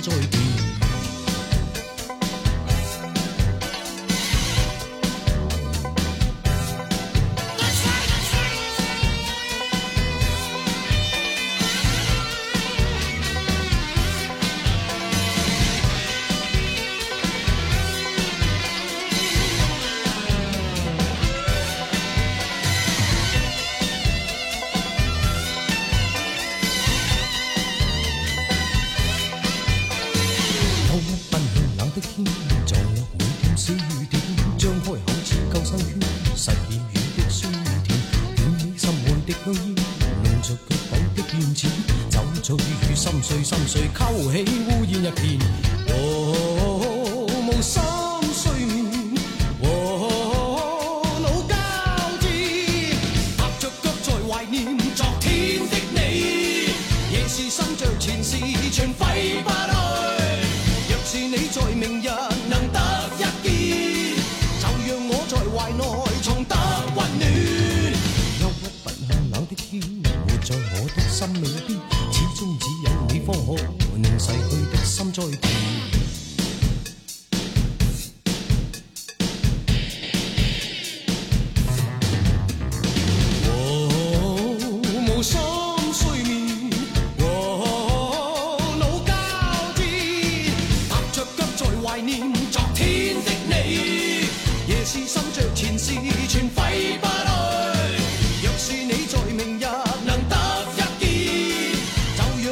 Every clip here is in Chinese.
再見。的香烟，浓着脚步的燕子，酒醉雨心碎，心碎勾起乌烟一片。哦，无心睡眠。哦，老交子，踏着脚在怀念昨天的你，夜是心着前事全挥不去。若是你在明日。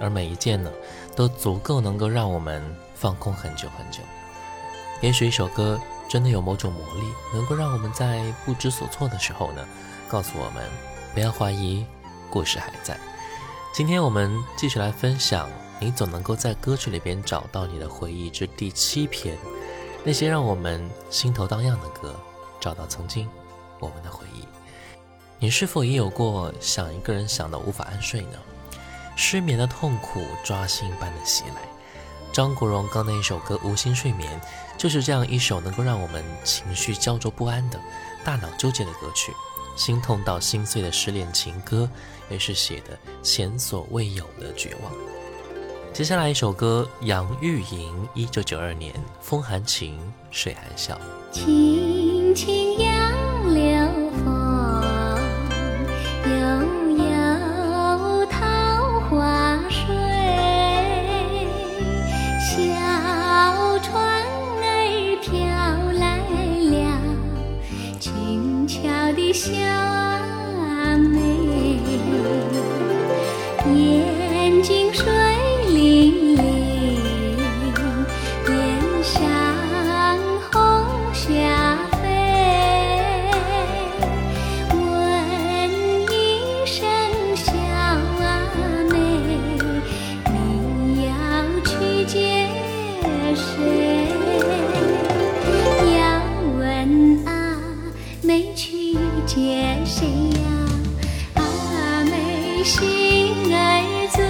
而每一件呢，都足够能够让我们放空很久很久。也许一首歌真的有某种魔力，能够让我们在不知所措的时候呢，告诉我们不要怀疑，故事还在。今天我们继续来分享，你总能够在歌曲里边找到你的回忆之第七篇，那些让我们心头荡漾的歌。找到曾经我们的回忆，你是否也有过想一个人想的无法安睡呢？失眠的痛苦抓心般的袭来。张国荣刚那一首歌《无心睡眠》，就是这样一首能够让我们情绪焦灼不安的、大脑纠结的歌曲。心痛到心碎的失恋情歌，也是写的前所未有的绝望。接下来一首歌，杨钰莹，一九九二年，风含情，水含笑。轻轻心儿醉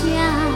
含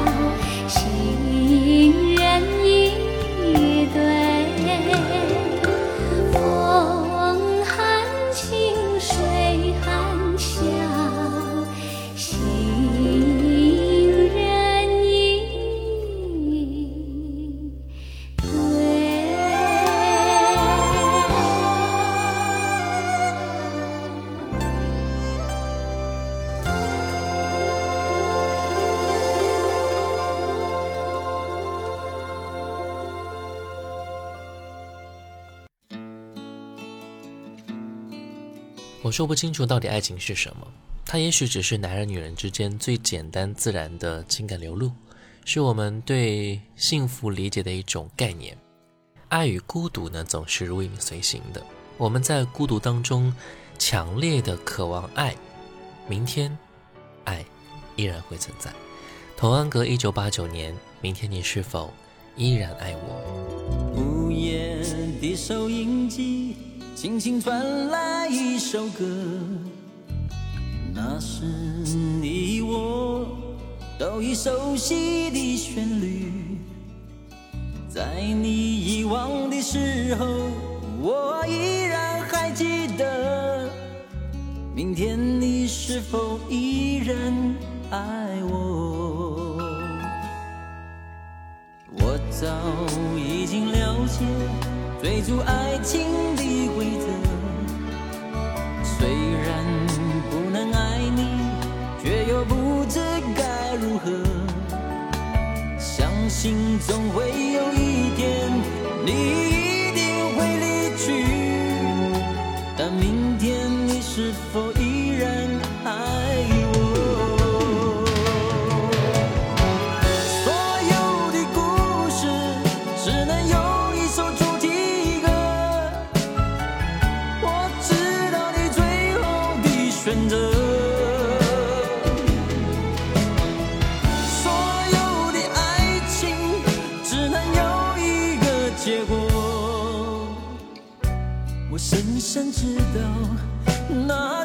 说不清楚到底爱情是什么，它也许只是男人女人之间最简单自然的情感流露，是我们对幸福理解的一种概念。爱与孤独呢，总是如影随形的。我们在孤独当中强烈的渴望爱，明天，爱依然会存在。童安格，一九八九年，明天你是否依然爱我？午夜的收音机轻轻传来一首歌，那是你我都已熟悉的旋律。在你遗忘的时候，我依然还记得。明天你是否依然爱我？我早已经了解追逐爱情的规则，虽然不能爱你，却又不知该如何。相信总会有一天，你知道，那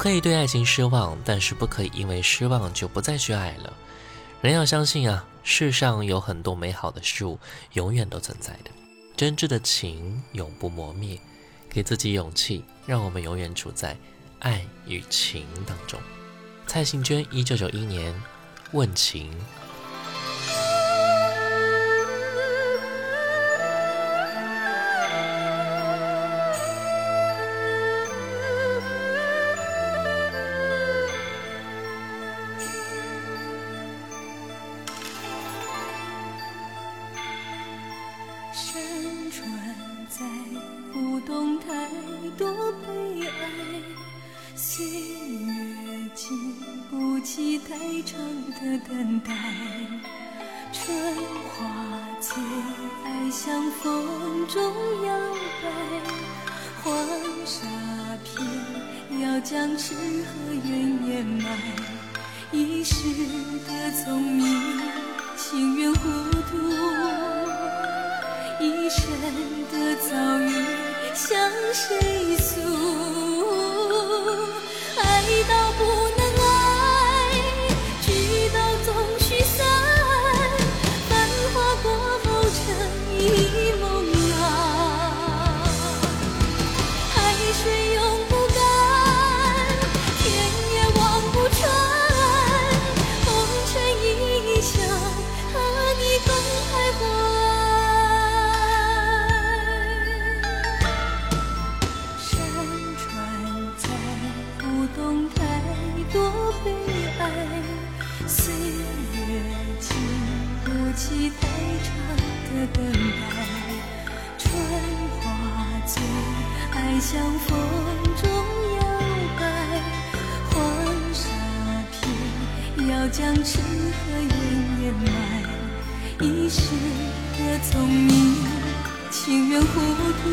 可以对爱情失望，但是不可以因为失望就不再去爱了。人要相信啊，世上有很多美好的事物永远都存在的，真挚的情永不磨灭。给自己勇气，让我们永远处在爱与情当中。蔡幸娟，一九九一年，《问情》。不懂太多悲哀，岁月经不起太长的等待。春花最爱向风中摇摆，黄沙片要将痴和怨掩埋。一世的聪明，情愿糊涂。一生的遭遇，向谁诉？爱到不太长的等待，春花醉，爱。像风中摇摆，黄沙片要将痴和怨掩埋。一世的聪明，情愿糊涂；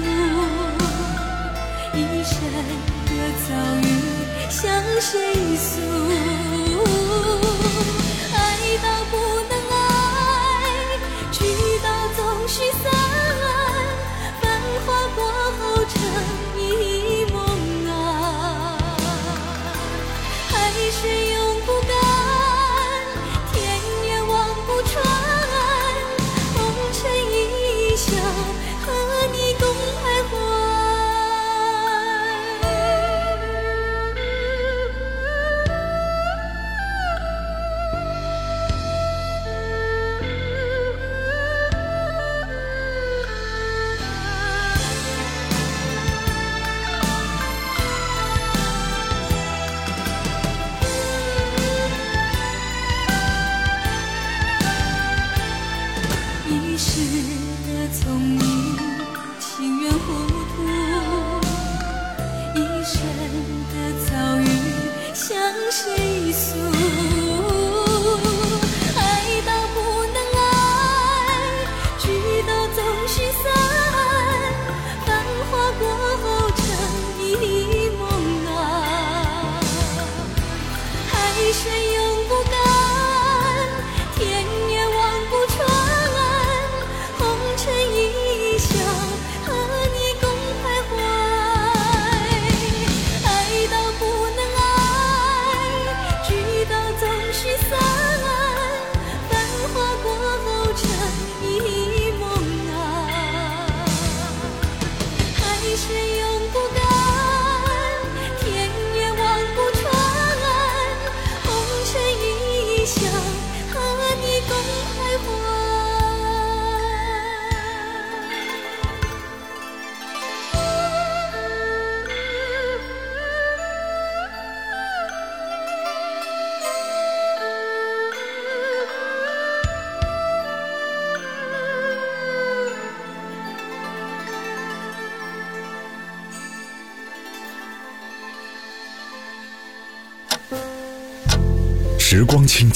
一生的遭遇，向谁诉？爱到不能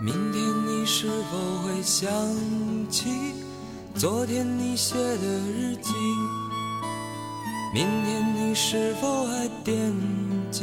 明天你是否会想起昨天你写的日记？明天你是否还惦记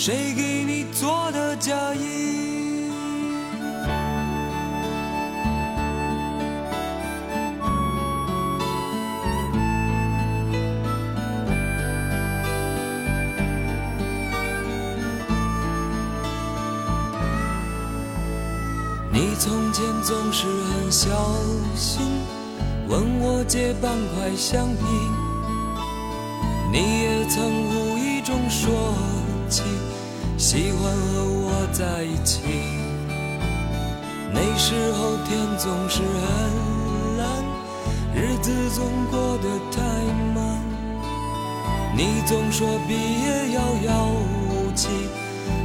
谁给你做的嫁衣？你从前总是很小心，问我借半块橡皮。你也曾无意中说，喜欢和我在一起。那时候天总是很蓝，日子总过得太慢。你总说毕业遥遥无期，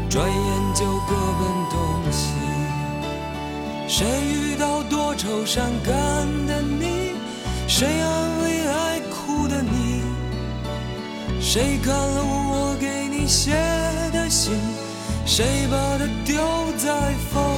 转眼就各奔东西。谁遇到多愁善感的你？谁安慰爱哭的你？谁看了我给你写的信？谁把它丢在风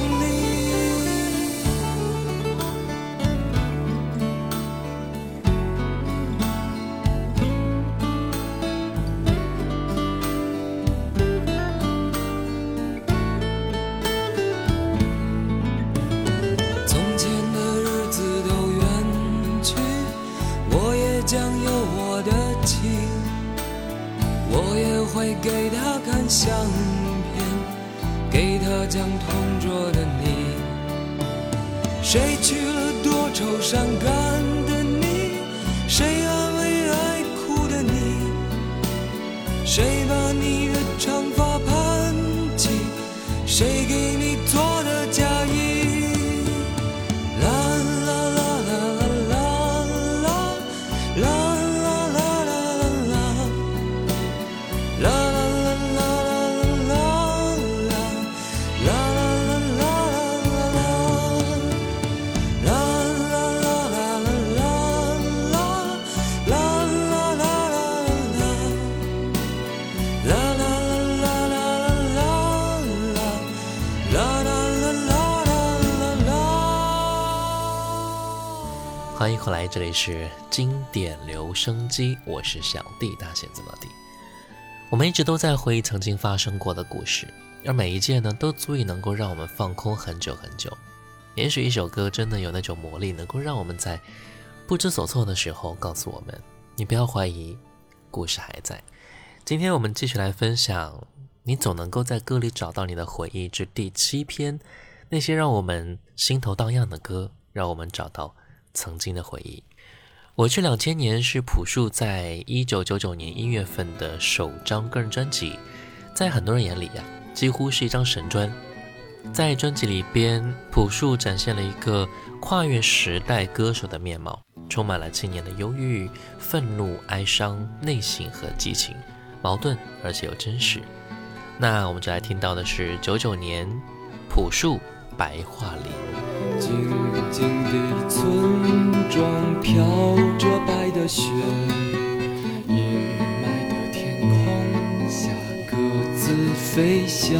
欢迎回来，这里是经典留声机，我是小弟，大写字母弟。我们一直都在回忆曾经发生过的故事，而每一件呢，都足以能够让我们放空很久很久。也许一首歌真的有那种魔力，能够让我们在不知所措的时候告诉我们：你不要怀疑，故事还在。今天我们继续来分享，你总能够在歌里找到你的回忆之第七篇，那些让我们心头荡漾的歌，让我们找到曾经的回忆。我去两千年是朴树在一九九九年一月份的首张个人专辑，在很多人眼里呀、几乎是一张神专。在专辑里边，朴树展现了一个跨越时代歌手的面貌，充满了青年的忧郁、愤怒、哀伤、内省和激情，矛盾而且又真实。那我们就来听到的是九九年朴树《白桦林》。静静的村庄飘着白的雪，阴霾的天空下各自飞翔。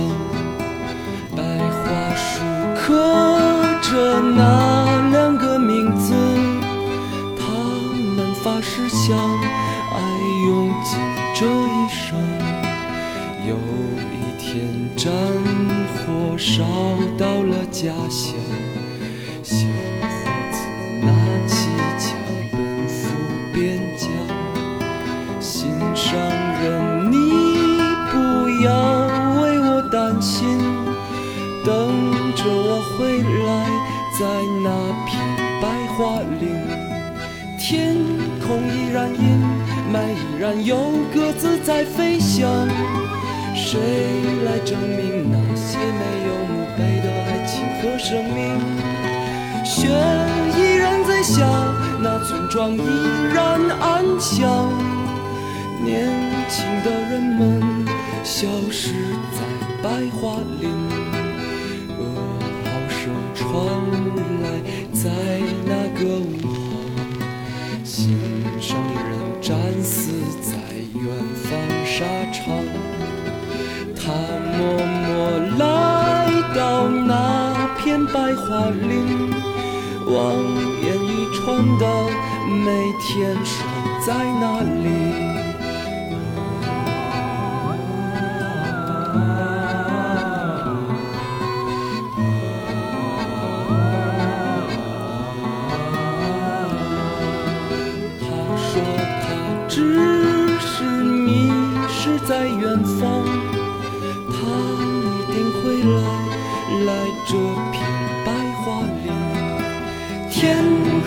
白桦树刻着那两个名字，他们发誓相爱用尽这一生。有一天战火烧到了家乡小伙子拿起枪奔赴边疆心上人你不要为我担心等着我回来在那片白桦林天空依然阴霾依然有鸽子在飞翔谁来证明呢生命？雪依然在下，那村庄依然安详。年轻的人们消失在白桦林。噩耗声传来，在那个午后，心上人战死在远在画里望眼欲穿的每天守在那里。他说他只是迷失在远方。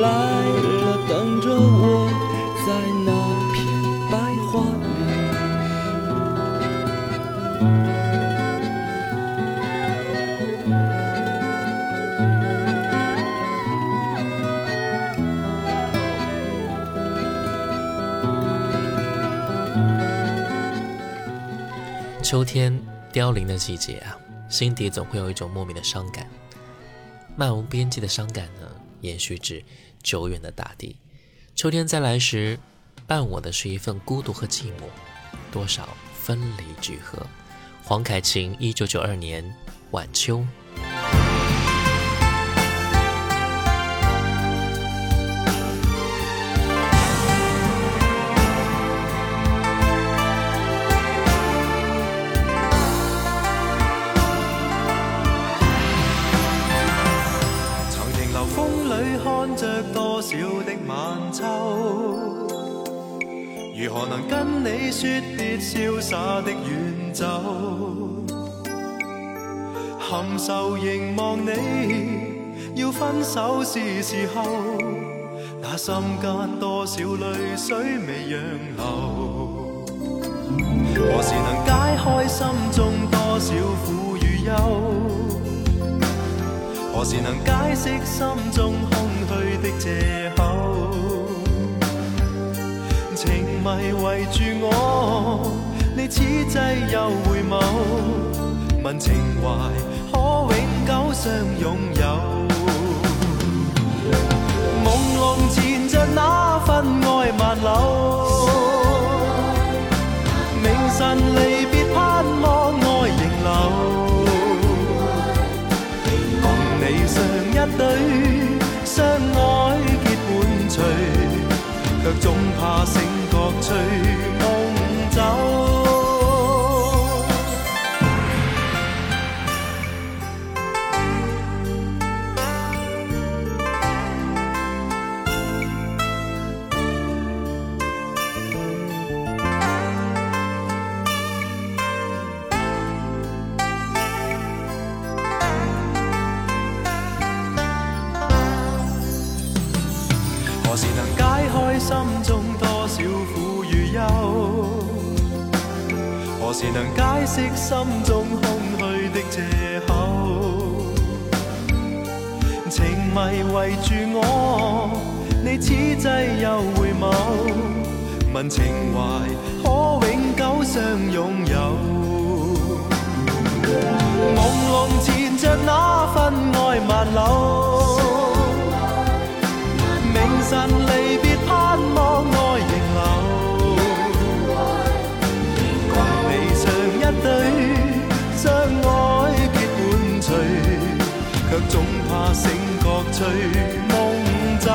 来了，等着我，在那片白桦秋天凋零的季节啊，心底总会有一种莫名的伤感，漫无边际的伤感呢，延续至久远的大地。秋天再来时，伴我的是一份孤独和寂寞，多少分离聚合。黄凯芹，一九九二年晚秋。说别潇洒的远走？含愁凝望你，要分手是时候。那心间多少泪水未让流？何时能解开心中多少苦与忧？何时能解释心中空虚的借口？情迷围住我，你此际又回眸，问情怀可永久相拥有？朦胧缠着那份爱万缕，明晨离别盼望爱仍留，共你上一对，相爱结伴随。却总怕谁是能解释心中空虚的借口？情迷围住我，你此际又回眸，问情怀可永久相拥有。朦胧缠着那份爱万缕，明晨离别盼望醒觉随梦走。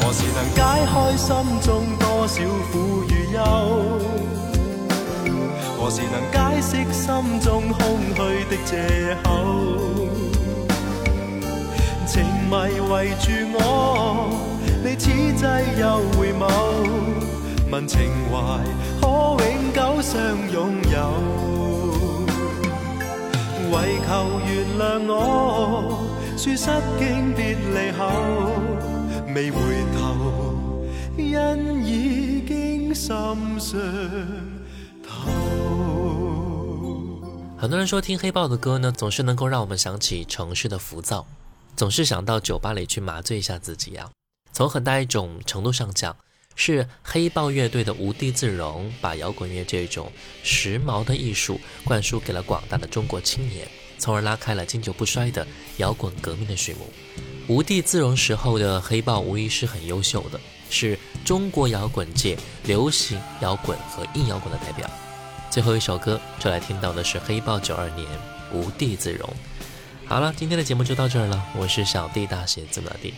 何时能解开心中多少苦与忧？何时能解释心中空虚的借口？情迷围住我，你此际又回眸，问情怀可永久相拥有？为求原谅我，说失经别离后，未回头，因已经心伤透。很多人说听黑豹的歌呢，总是能够让我们想起城市的浮躁，总是想到酒吧里去麻醉一下自己呀。从很大一种程度上讲，是黑豹乐队的无地自容，把摇滚乐这种时髦的艺术灌输给了广大的中国青年，从而拉开了经久不衰的摇滚革命的序幕。无地自容时候的黑豹无疑是很优秀的，是中国摇滚界流行摇滚和硬摇滚的代表。最后一首歌，就来听到的是黑豹九二年《无地自容》。好了，今天的节目就到这儿了。我是小弟大写字母的弟，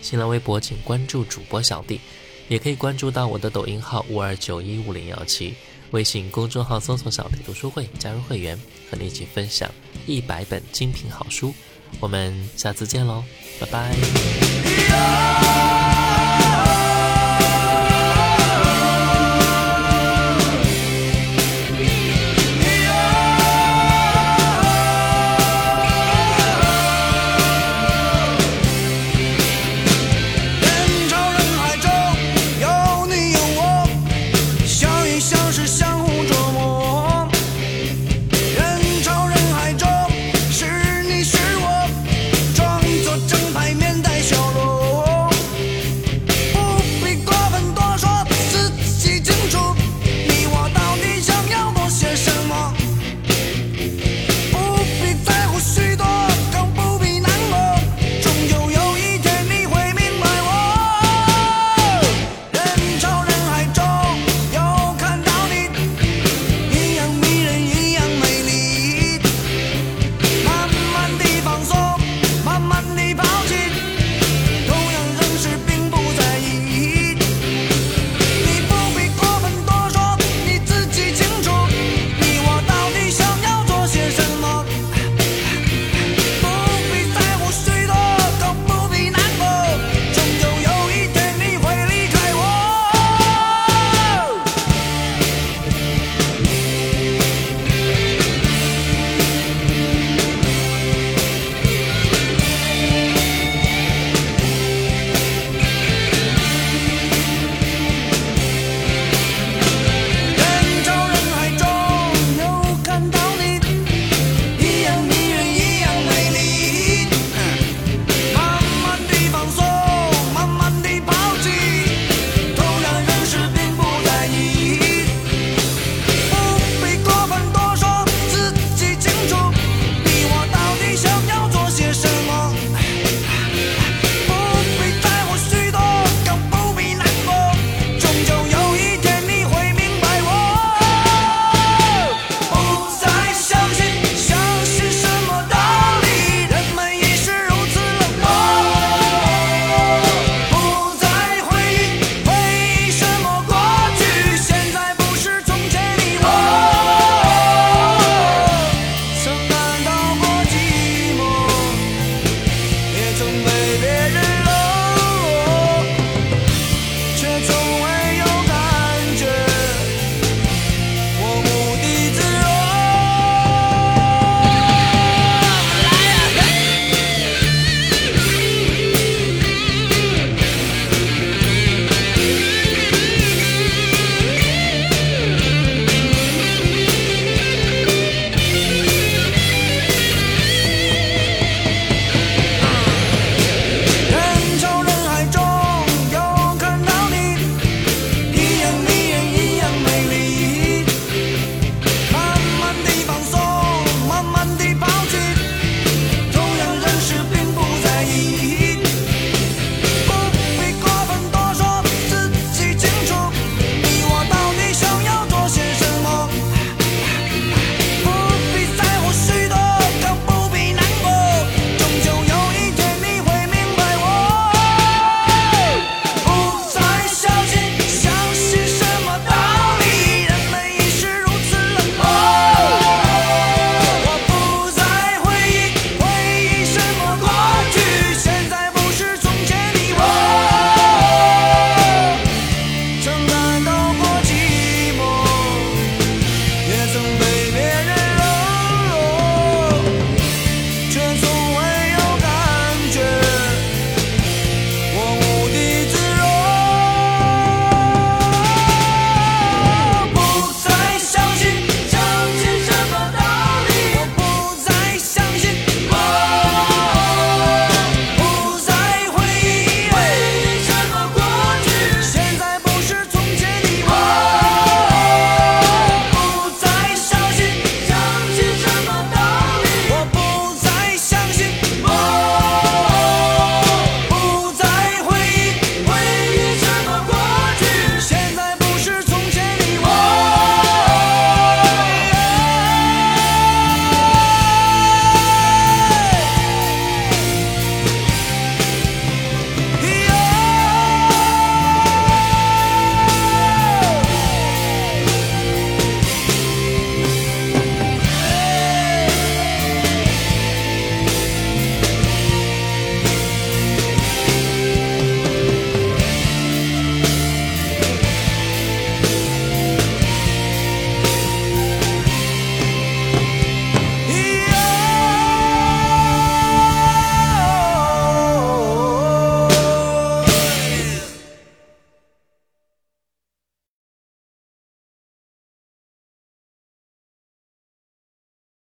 新浪微博请关注主播小弟，也可以关注到我的抖音号五二九一五零幺七，微信公众号搜索“小弟读书会”，加入会员，和你一起分享一百本精品好书。我们下次见喽，拜拜。